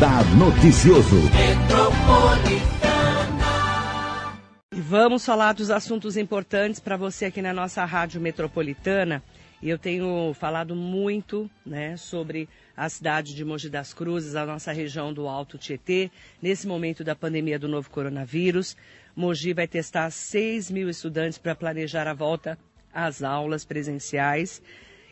Radar Noticioso. E vamos falar dos assuntos importantes para você aqui na nossa Rádio Metropolitana. E eu tenho falado muito né, sobre a cidade de Mogi das Cruzes, a nossa região do Alto Tietê, nesse momento da pandemia do novo coronavírus. Mogi vai testar 6 mil estudantes para planejar a volta às aulas presenciais.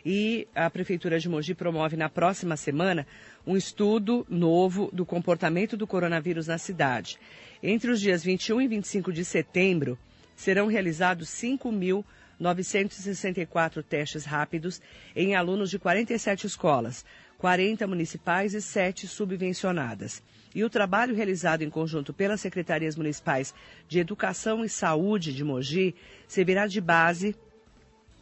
E a Prefeitura de Mogi promove na próxima semana um estudo novo do comportamento do coronavírus na cidade. Entre os dias 21 e 25 de setembro, serão realizados 5.964 testes rápidos em alunos de 47 escolas, 40 municipais e 7 subvencionadas. E o trabalho realizado em conjunto pelas secretarias municipais de Educação e Saúde de Mogi servirá de base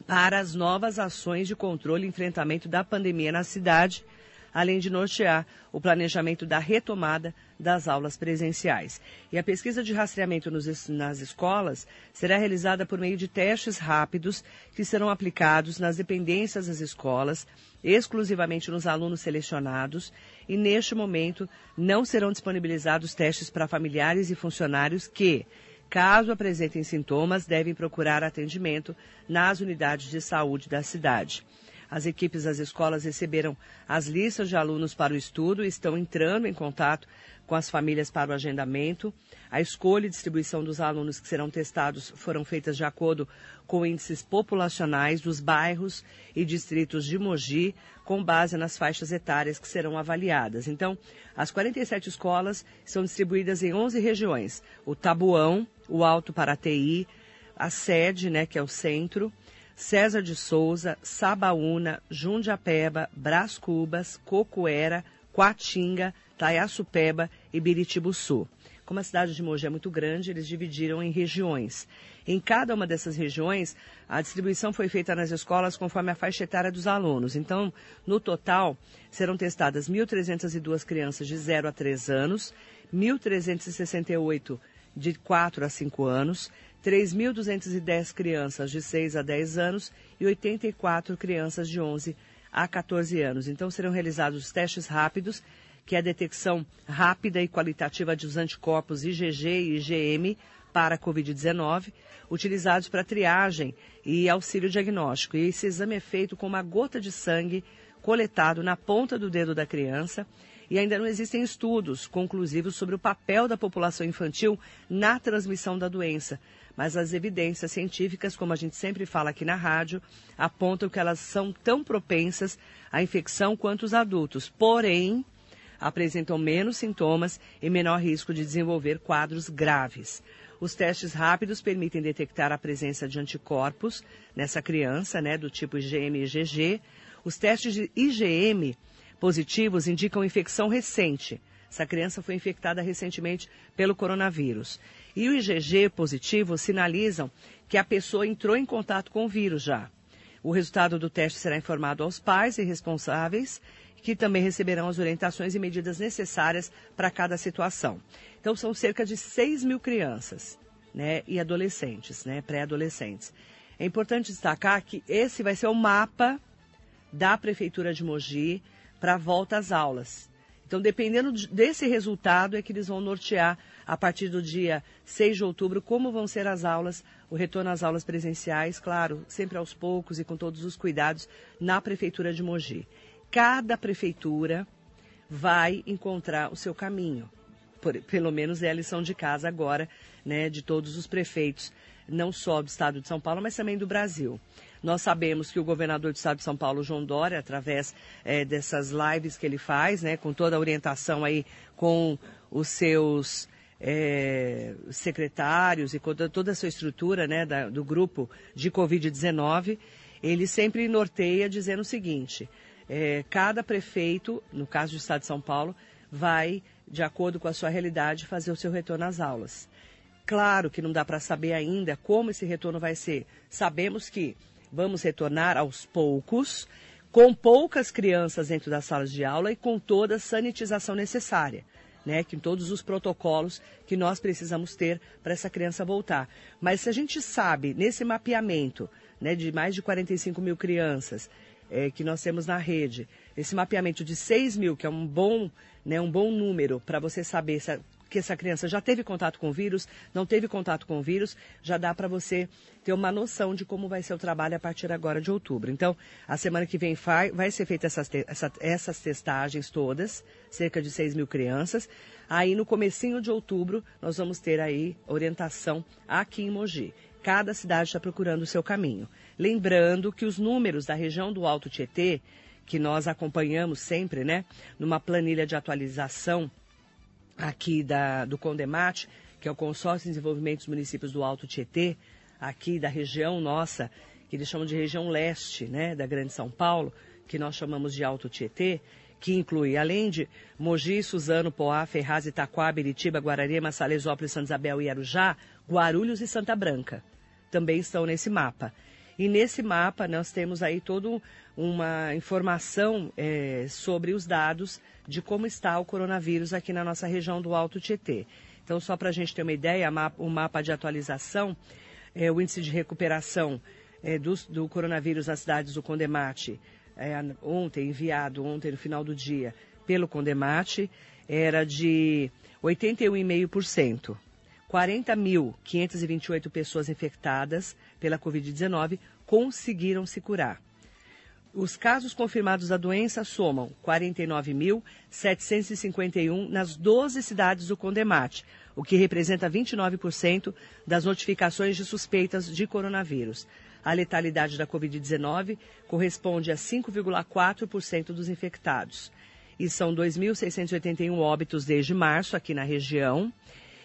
para as novas ações de controle e enfrentamento da pandemia na cidade, além de nortear o planejamento da retomada das aulas presenciais. E a pesquisa de rastreamento nos, nas escolas será realizada por meio de testes rápidos que serão aplicados nas dependências das escolas, exclusivamente nos alunos selecionados, e neste momento não serão disponibilizados testes para familiares e funcionários que, caso apresentem sintomas, devem procurar atendimento nas unidades de saúde da cidade. As equipes das escolas receberam as listas de alunos para o estudo e estão entrando em contato com as famílias para o agendamento. A escolha e distribuição dos alunos que serão testados foram feitas de acordo com índices populacionais dos bairros e distritos de Mogi, com base nas faixas etárias que serão avaliadas. Então, as 47 escolas são distribuídas em 11 regiões: o Tabuão, o Alto Paraty, a sede, né, que é o centro, César de Souza, Sabaúna, Jundiapeba, Brás Cubas, Cocuera, Coatinga, Taiaçupeba e Biritibuçu. Como a cidade de Mogi é muito grande, eles dividiram em regiões. Em cada uma dessas regiões, a distribuição foi feita nas escolas conforme a faixa etária dos alunos. Então, no total, serão testadas 1.302 crianças de 0 a 3 anos, 1.368 de 4 a 5 anos, 3.210 crianças de 6 a 10 anos e 84 crianças de 11 a 14 anos. Então, serão realizados testes rápidos que é a detecção rápida e qualitativa dos anticorpos IgG e IgM para a Covid-19, utilizados para triagem e auxílio diagnóstico. E esse exame é feito com uma gota de sangue coletado na ponta do dedo da criança e ainda não existem estudos conclusivos sobre o papel da população infantil na transmissão da doença. Mas as evidências científicas, como a gente sempre fala aqui na rádio, apontam que elas são tão propensas à infecção quanto os adultos. Porém, apresentam menos sintomas e menor risco de desenvolver quadros graves. Os testes rápidos permitem detectar a presença de anticorpos nessa criança, né, do tipo IgM e IgG. Os testes de IgM positivos indicam infecção recente. Essa criança foi infectada recentemente pelo coronavírus. E o IgG positivo sinalizam que a pessoa entrou em contato com o vírus já. O resultado do teste será informado aos pais e responsáveis que também receberão as orientações e medidas necessárias para cada situação. Então, são cerca de 6 mil crianças né, e adolescentes, né, pré-adolescentes. É importante destacar que esse vai ser o mapa da Prefeitura de Mogi para a volta às aulas. Então, dependendo desse resultado, é que eles vão nortear, a partir do dia 6 de outubro, como vão ser as aulas, o retorno às aulas presenciais, claro, sempre aos poucos e com todos os cuidados, na Prefeitura de Mogi cada prefeitura vai encontrar o seu caminho. Por, pelo menos é a lição de casa agora, né, de todos os prefeitos, não só do estado de São Paulo, mas também do Brasil. Nós sabemos que o governador do estado de São Paulo, João Dória, através é, dessas lives que ele faz, né, com toda a orientação aí com os seus é, secretários e com toda a sua estrutura né, da, do grupo de Covid-19, ele sempre norteia dizendo o seguinte: é, cada prefeito, no caso do Estado de São Paulo, vai, de acordo com a sua realidade, fazer o seu retorno às aulas. Claro que não dá para saber ainda como esse retorno vai ser. Sabemos que vamos retornar aos poucos, com poucas crianças dentro das salas de aula e com toda a sanitização necessária. Né, com todos os protocolos que nós precisamos ter para essa criança voltar. Mas se a gente sabe, nesse mapeamento né, de mais de 45 mil crianças, é, que nós temos na rede, esse mapeamento de 6 mil, que é um bom, né, um bom número para você saber se a, que essa criança já teve contato com o vírus, não teve contato com o vírus, já dá para você ter uma noção de como vai ser o trabalho a partir agora de outubro. Então, a semana que vem vai, ser feita essas, essa, essas testagens todas, cerca de 6 mil crianças. Aí, no comecinho de outubro, nós vamos ter aí orientação aqui em Mogi. Cada cidade está procurando o seu caminho. Lembrando que os números da região do Alto Tietê, que nós acompanhamos sempre, né, numa planilha de atualização aqui da, do Condemate, que é o Consórcio de Desenvolvimento dos Municípios do Alto Tietê, aqui da região nossa, que eles chamam de região leste, né, da Grande São Paulo, que nós chamamos de Alto Tietê, que inclui, além de Mogi, Suzano, Poá, Ferraz, Itaquá, Beritiba, Guararema, Salesópolis, Santa Isabel e Arujá, Guarulhos e Santa Branca também estão nesse mapa. E nesse mapa nós temos aí toda uma informação é, sobre os dados de como está o coronavírus aqui na nossa região do Alto Tietê. Então, só para a gente ter uma ideia, o mapa de atualização, é, o índice de recuperação é, do, do, coronavírus nas cidades do Condemate, é, ontem, enviado ontem no final do dia pelo Condemate, era de 81,5%. 40.528 pessoas infectadas pela Covid-19 conseguiram se curar. Os casos confirmados da doença somam 49.751 nas 12 cidades do Condemate, o que representa 29% das notificações de suspeitas de coronavírus. A letalidade da Covid-19 corresponde a 5,4% dos infectados. E são 2.681 óbitos desde março aqui na região.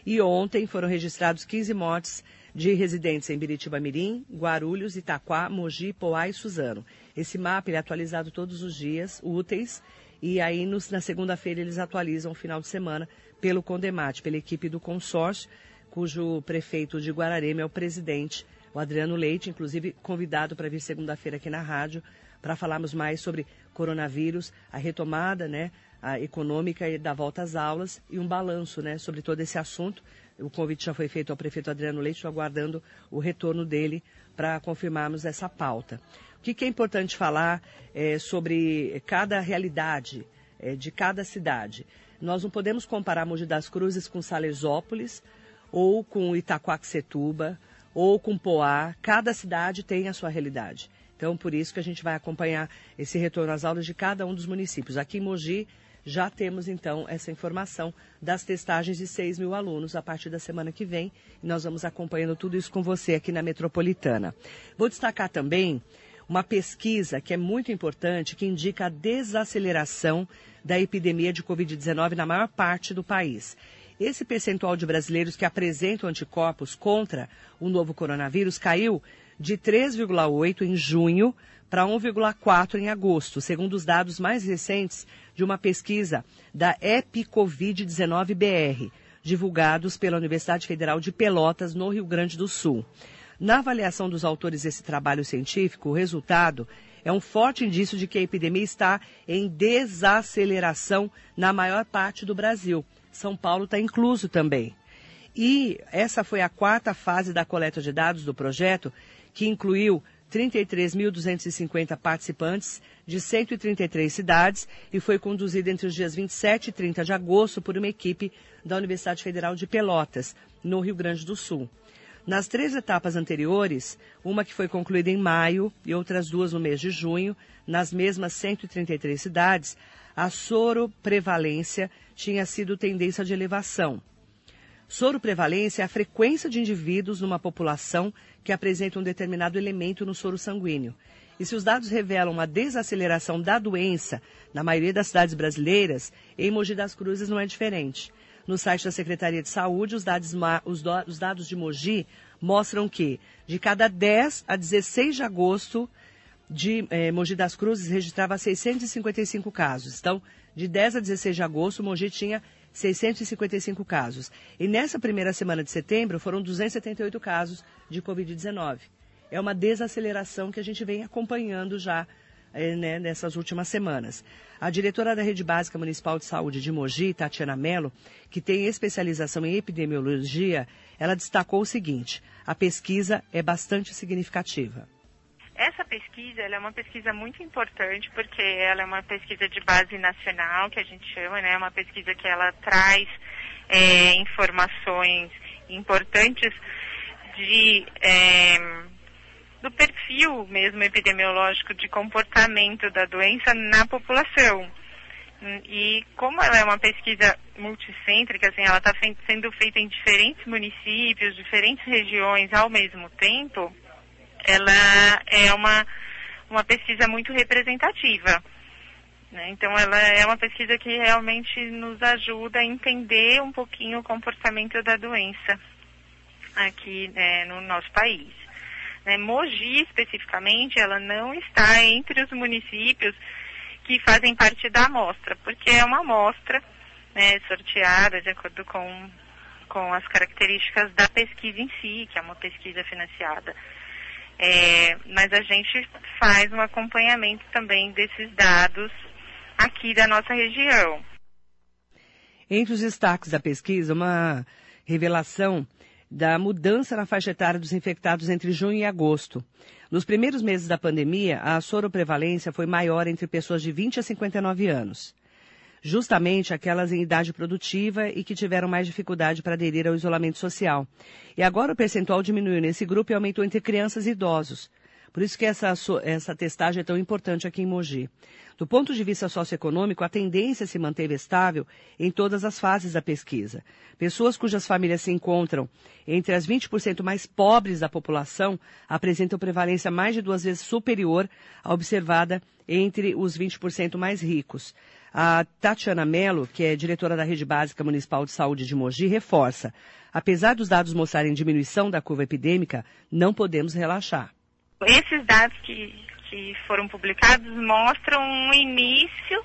E ontem foram registrados 15 mortes de residentes em Biritiba Mirim, Guarulhos, Itaquá, Mogi, Poá e Suzano. Esse mapa é atualizado todos os dias, úteis, e aí nos, na segunda-feira eles atualizam o final de semana pelo Condemate, pela equipe do consórcio, cujo prefeito de Guararema é o presidente, o Adriano Leite, inclusive convidado para vir segunda-feira aqui na rádio para falarmos mais sobre coronavírus, a retomada, né, a econômica e da volta às aulas e um balanço né, sobre todo esse assunto. O convite já foi feito ao prefeito Adriano Leite, estou aguardando o retorno dele para confirmarmos essa pauta. O que, que é importante falar é, sobre cada realidade é, de cada cidade? Nós não podemos comparar Mogi das Cruzes com Salesópolis ou com Itaquaquecetuba ou com Poá. Cada cidade tem a sua realidade. Então, por isso que a gente vai acompanhar esse retorno às aulas de cada um dos municípios. Aqui em Mogi, já temos, então, essa informação das testagens de 6 mil alunos a partir da semana que vem. E nós vamos acompanhando tudo isso com você aqui na Metropolitana. Vou destacar também uma pesquisa que é muito importante, que indica a desaceleração da epidemia de Covid-19 na maior parte do país. Esse percentual de brasileiros que apresentam anticorpos contra o novo coronavírus caiu de 3,8 em junho para 1,4 em agosto, segundo os dados mais recentes de uma pesquisa da EpiCovid-19 BR, divulgados pela Universidade Federal de Pelotas, no Rio Grande do Sul. Na avaliação dos autores desse trabalho científico, o resultado é um forte indício de que a epidemia está em desaceleração na maior parte do Brasil. São Paulo está incluso também. E essa foi a quarta fase da coleta de dados do projeto, que incluiu 33.250 participantes de 133 cidades e foi conduzida entre os dias 27 e 30 de agosto por uma equipe da Universidade Federal de Pelotas, no Rio Grande do Sul. Nas três etapas anteriores, uma que foi concluída em maio e outras duas no mês de junho, nas mesmas 133 cidades, a soroprevalência tinha sido tendência de elevação. Soroprevalência é a frequência de indivíduos numa população que apresenta um determinado elemento no soro sanguíneo. E se os dados revelam uma desaceleração da doença na maioria das cidades brasileiras, em Mogi das Cruzes não é diferente. No site da Secretaria de Saúde, os dados, os, do, os dados de Mogi mostram que, de cada 10 a 16 de agosto, de eh, Mogi das Cruzes registrava 655 casos. Então, de 10 a 16 de agosto, Mogi tinha 655 casos. E nessa primeira semana de setembro foram 278 casos de Covid-19. É uma desaceleração que a gente vem acompanhando já é, né, nessas últimas semanas. A diretora da Rede Básica Municipal de Saúde de Mogi, Tatiana Mello, que tem especialização em epidemiologia, ela destacou o seguinte: a pesquisa é bastante significativa essa pesquisa é uma pesquisa muito importante porque ela é uma pesquisa de base nacional, que a gente chama, né? É uma pesquisa que ela traz é, informações importantes de é, do perfil mesmo epidemiológico de comportamento da doença na população. E como ela é uma pesquisa multicêntrica, assim, ela está sendo feita em diferentes municípios, diferentes regiões ao mesmo tempo, ela é uma, uma pesquisa muito representativa. Né? Então, ela é uma pesquisa que realmente nos ajuda a entender um pouquinho o comportamento da doença aqui né, no nosso país. Né? Mogi, especificamente, ela não está entre os municípios que fazem parte da amostra, porque é uma amostra né, sorteada de acordo com, com as características da pesquisa em si, que é uma pesquisa financiada. É, mas a gente faz um acompanhamento também desses dados aqui da nossa região. Entre os destaques da pesquisa, uma revelação da mudança na faixa etária dos infectados entre junho e agosto. Nos primeiros meses da pandemia, a soroprevalência foi maior entre pessoas de 20 a 59 anos. Justamente aquelas em idade produtiva e que tiveram mais dificuldade para aderir ao isolamento social. E agora o percentual diminuiu nesse grupo e aumentou entre crianças e idosos. Por isso que essa, essa testagem é tão importante aqui em Mogi. Do ponto de vista socioeconômico, a tendência se manteve estável em todas as fases da pesquisa. Pessoas cujas famílias se encontram entre as 20% mais pobres da população apresentam prevalência mais de duas vezes superior à observada entre os 20% mais ricos. A Tatiana Mello, que é diretora da Rede Básica Municipal de Saúde de Mogi, reforça: apesar dos dados mostrarem diminuição da curva epidêmica, não podemos relaxar. Esses dados que, que foram publicados mostram um início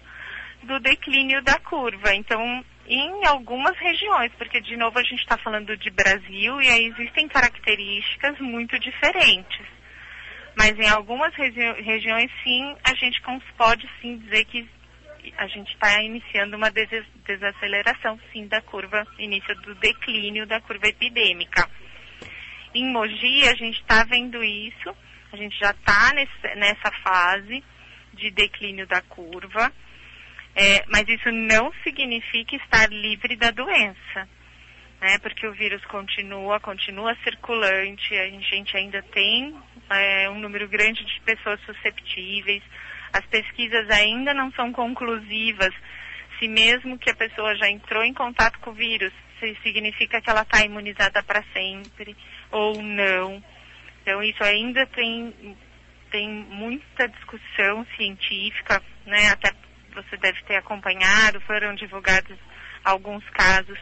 do declínio da curva. Então, em algumas regiões, porque de novo a gente está falando de Brasil e aí existem características muito diferentes. Mas em algumas regi regiões, sim, a gente pode sim dizer que a gente está iniciando uma des desaceleração, sim, da curva, início do declínio da curva epidêmica. Em Mogi, a gente está vendo isso a gente já está nessa fase de declínio da curva, é, mas isso não significa estar livre da doença, né? Porque o vírus continua, continua circulante, a gente ainda tem é, um número grande de pessoas susceptíveis, as pesquisas ainda não são conclusivas se mesmo que a pessoa já entrou em contato com o vírus, se significa que ela está imunizada para sempre ou não. Então, isso ainda tem, tem muita discussão científica, né? Até você deve ter acompanhado, foram divulgados alguns casos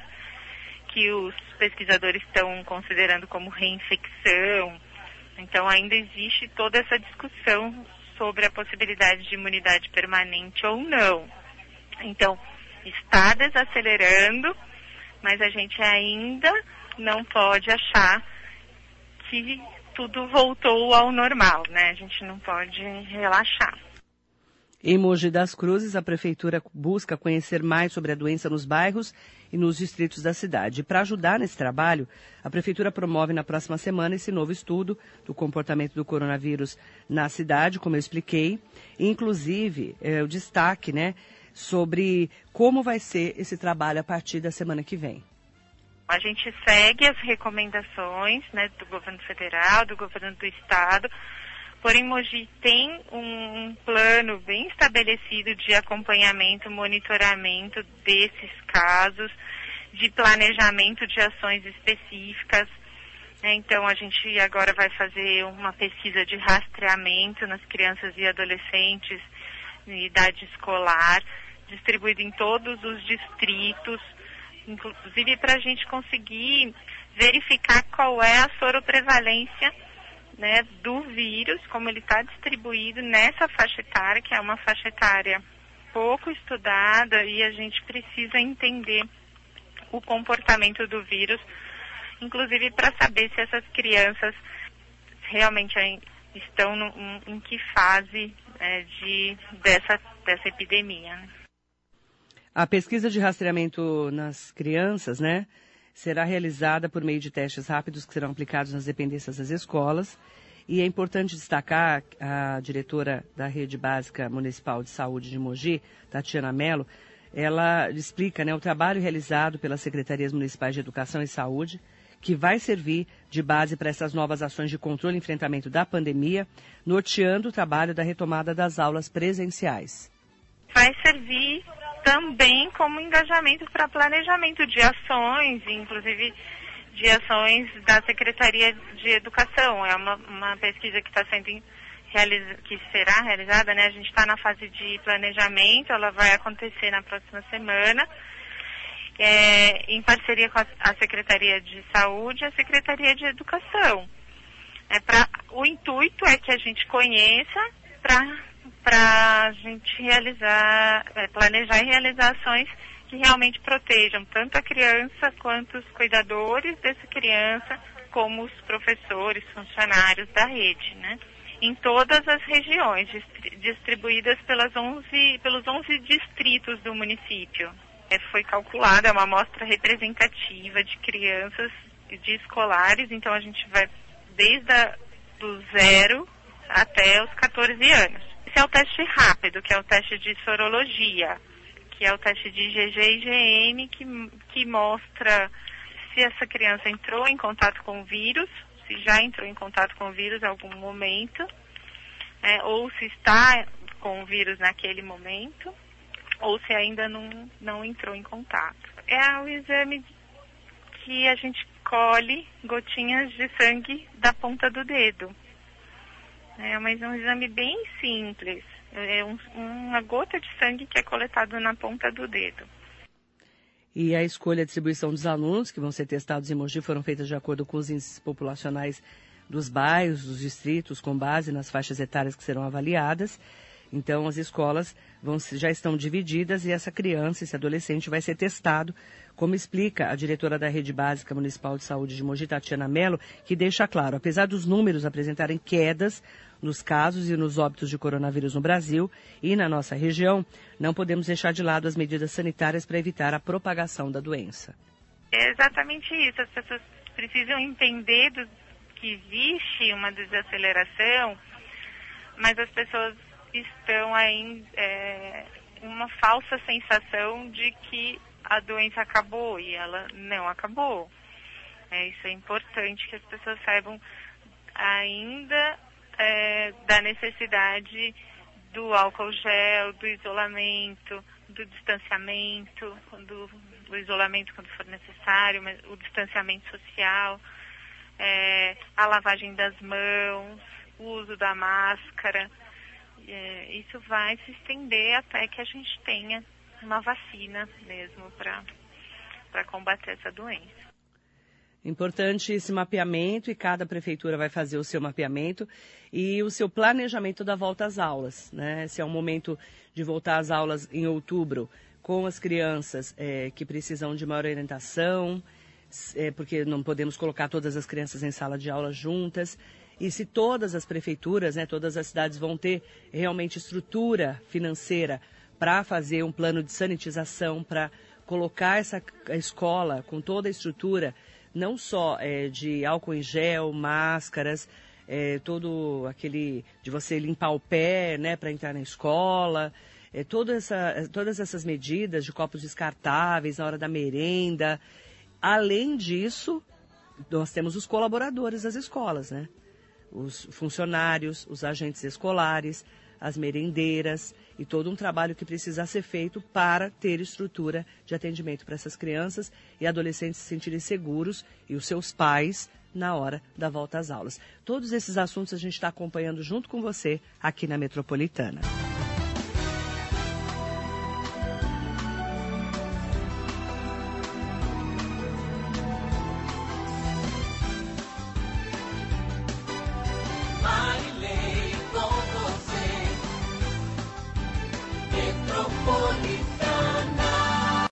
que os pesquisadores estão considerando como reinfecção. Então, ainda existe toda essa discussão sobre a possibilidade de imunidade permanente ou não. Então, está desacelerando, mas a gente ainda não pode achar que tudo voltou ao normal, né? A gente não pode relaxar. Em Mogi das Cruzes, a Prefeitura busca conhecer mais sobre a doença nos bairros e nos distritos da cidade. Para ajudar nesse trabalho, a Prefeitura promove na próxima semana esse novo estudo do comportamento do coronavírus na cidade, como eu expliquei, inclusive é, o destaque né, sobre como vai ser esse trabalho a partir da semana que vem. A gente segue as recomendações né, do governo federal, do governo do estado, porém Mogi tem um plano bem estabelecido de acompanhamento, monitoramento desses casos, de planejamento de ações específicas. Né. Então a gente agora vai fazer uma pesquisa de rastreamento nas crianças e adolescentes em idade escolar, distribuído em todos os distritos inclusive para a gente conseguir verificar qual é a soroprevalência né, do vírus, como ele está distribuído nessa faixa etária, que é uma faixa etária pouco estudada e a gente precisa entender o comportamento do vírus, inclusive para saber se essas crianças realmente estão no, em, que fase é, de, dessa, dessa epidemia. Né? A pesquisa de rastreamento nas crianças, né, será realizada por meio de testes rápidos que serão aplicados nas dependências das escolas E é importante destacar a diretora da Rede Básica Municipal de Saúde de Mogi, Tatiana Mello, ela explica né, o trabalho realizado pelas secretarias municipais de Educação e Saúde, que vai servir de base para essas novas ações de controle e enfrentamento da pandemia, norteando o trabalho da retomada das aulas presenciais. Vai servir também como engajamento para planejamento de ações, inclusive de ações da Secretaria de Educação. É uma, uma pesquisa que está sendo que será realizada, né? A gente está na fase de planejamento, ela vai acontecer na próxima semana, é, em parceria com a, a, Secretaria de Saúde e a Secretaria de Educação. É pra, o intuito é que a gente conheça para a gente realizar, é, planejar e realizar ações que realmente protejam tanto a criança quanto os cuidadores dessa criança, como os professores, funcionários da rede, né? Em todas as regiões, distribuídas pelas 11, pelos 11 distritos do município. É, foi calculada uma amostra representativa de crianças de escolares, então a gente vai desde a, do zero até os 14 anos. Esse é o teste rápido, que é o teste de sorologia que é o teste de IgG e IgM, que, que mostra se essa criança entrou em contato com o vírus, se já entrou em contato com o vírus em algum momento, é, ou se está com o vírus naquele momento, ou se ainda não, não entrou em contato. É o exame que a gente colhe gotinhas de sangue da ponta do dedo. É mas é um exame bem simples. É um, uma gota de sangue que é coletado na ponta do dedo. E a escolha e a distribuição dos alunos que vão ser testados em Mogi foram feitas de acordo com os índices populacionais dos bairros, dos distritos, com base nas faixas etárias que serão avaliadas. Então, as escolas vão, já estão divididas e essa criança, esse adolescente, vai ser testado, como explica a diretora da Rede Básica Municipal de Saúde de Mogi, Tatiana Mello, que deixa claro, apesar dos números apresentarem quedas nos casos e nos óbitos de coronavírus no Brasil e na nossa região, não podemos deixar de lado as medidas sanitárias para evitar a propagação da doença. É exatamente isso. As pessoas precisam entender do, que existe uma desaceleração, mas as pessoas estão aí é, uma falsa sensação de que a doença acabou e ela não acabou. É, isso é importante que as pessoas saibam ainda é, da necessidade do álcool gel, do isolamento, do distanciamento, do, do isolamento quando for necessário, mas o distanciamento social, é, a lavagem das mãos, o uso da máscara. É, isso vai se estender até que a gente tenha uma vacina mesmo para combater essa doença. Importante esse mapeamento e cada prefeitura vai fazer o seu mapeamento e o seu planejamento da volta às aulas. Né? Se é um momento de voltar às aulas em outubro com as crianças é, que precisam de maior orientação, é, porque não podemos colocar todas as crianças em sala de aula juntas. E se todas as prefeituras, né, todas as cidades vão ter realmente estrutura financeira para fazer um plano de sanitização, para colocar essa escola com toda a estrutura não só é, de álcool em gel, máscaras, é, todo aquele de você limpar o pé, né, para entrar na escola, é, toda essa, todas essas medidas de copos descartáveis na hora da merenda. Além disso, nós temos os colaboradores das escolas, né? Os funcionários, os agentes escolares, as merendeiras e todo um trabalho que precisa ser feito para ter estrutura de atendimento para essas crianças e adolescentes se sentirem seguros e os seus pais na hora da volta às aulas. Todos esses assuntos a gente está acompanhando junto com você aqui na Metropolitana.